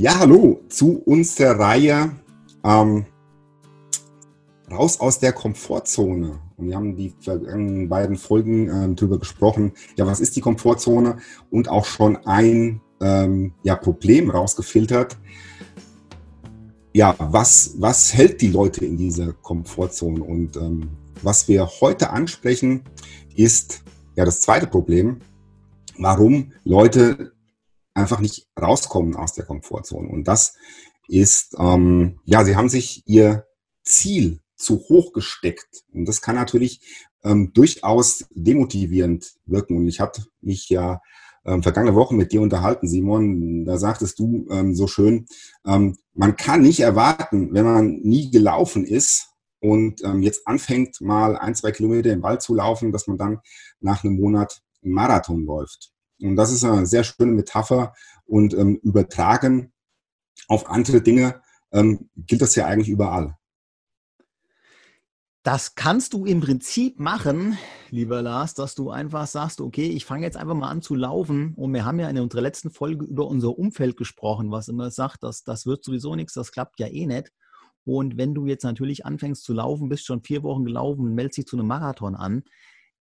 Ja, hallo zu unserer Reihe ähm, Raus aus der Komfortzone. Und wir haben die vergangenen beiden Folgen ähm, darüber gesprochen, ja, was ist die Komfortzone und auch schon ein ähm, ja, Problem rausgefiltert. Ja, was, was hält die Leute in dieser Komfortzone? Und ähm, was wir heute ansprechen, ist ja das zweite Problem, warum Leute einfach nicht rauskommen aus der Komfortzone. Und das ist, ähm, ja, sie haben sich ihr Ziel zu hoch gesteckt. Und das kann natürlich ähm, durchaus demotivierend wirken. Und ich hatte mich ja ähm, vergangene Woche mit dir unterhalten, Simon. Da sagtest du ähm, so schön, ähm, man kann nicht erwarten, wenn man nie gelaufen ist und ähm, jetzt anfängt, mal ein, zwei Kilometer im Wald zu laufen, dass man dann nach einem Monat einen Marathon läuft. Und das ist eine sehr schöne Metapher und ähm, übertragen auf andere Dinge ähm, gilt das ja eigentlich überall. Das kannst du im Prinzip machen, lieber Lars, dass du einfach sagst, okay, ich fange jetzt einfach mal an zu laufen. Und wir haben ja in unserer letzten Folge über unser Umfeld gesprochen, was immer sagt, dass das wird sowieso nichts, das klappt ja eh nicht. Und wenn du jetzt natürlich anfängst zu laufen, bist schon vier Wochen gelaufen und meldest dich zu einem Marathon an,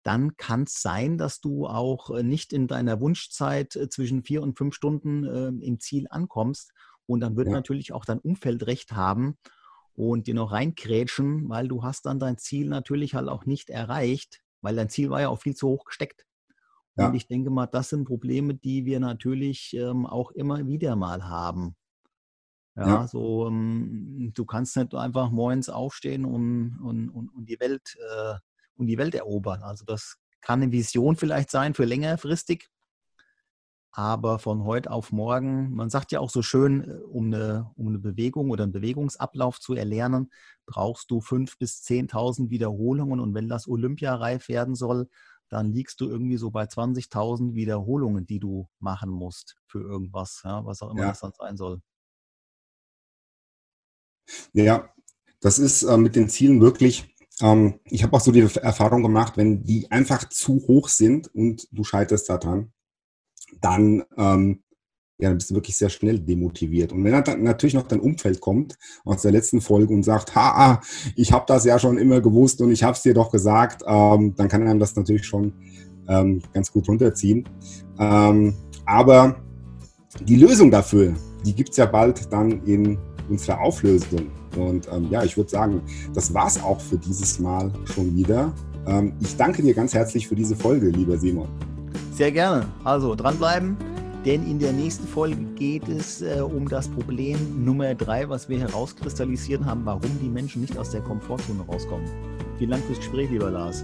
dann kann es sein, dass du auch äh, nicht in deiner Wunschzeit äh, zwischen vier und fünf Stunden äh, im Ziel ankommst. Und dann wird ja. natürlich auch dein Umfeld recht haben und dir noch reinkrätschen, weil du hast dann dein Ziel natürlich halt auch nicht erreicht, weil dein Ziel war ja auch viel zu hoch gesteckt. Ja. Und ich denke mal, das sind Probleme, die wir natürlich ähm, auch immer wieder mal haben. Ja, ja. so ähm, du kannst nicht einfach morgens aufstehen und, und, und, und die Welt äh, und die Welt erobern. Also das kann eine Vision vielleicht sein für längerfristig, aber von heute auf morgen, man sagt ja auch so schön, äh, um eine, um eine Bewegung oder einen Bewegungsablauf zu erlernen, brauchst du 5.000 bis 10.000 Wiederholungen und wenn das olympiareif werden soll, dann liegst du irgendwie so bei 20.000 Wiederholungen, die du machen musst für irgendwas, ja, was auch immer ja. das dann sein soll. Ja, das ist äh, mit den Zielen wirklich, ähm, ich habe auch so die Erfahrung gemacht, wenn die einfach zu hoch sind und du scheiterst daran, dann ähm, ja, dann bist du wirklich sehr schnell demotiviert. Und wenn dann natürlich noch dein Umfeld kommt aus der letzten Folge und sagt, ha, ich habe das ja schon immer gewusst und ich habe es dir doch gesagt, ähm, dann kann einem das natürlich schon ähm, ganz gut runterziehen. Ähm, aber die Lösung dafür, die gibt es ja bald dann in unserer Auflösung. Und ähm, ja, ich würde sagen, das war es auch für dieses Mal schon wieder. Ähm, ich danke dir ganz herzlich für diese Folge, lieber Simon. Sehr gerne. Also dranbleiben, denn in der nächsten Folge geht es äh, um das Problem Nummer drei, was wir herauskristallisiert haben, warum die Menschen nicht aus der Komfortzone rauskommen. Vielen Dank fürs Gespräch, lieber Lars.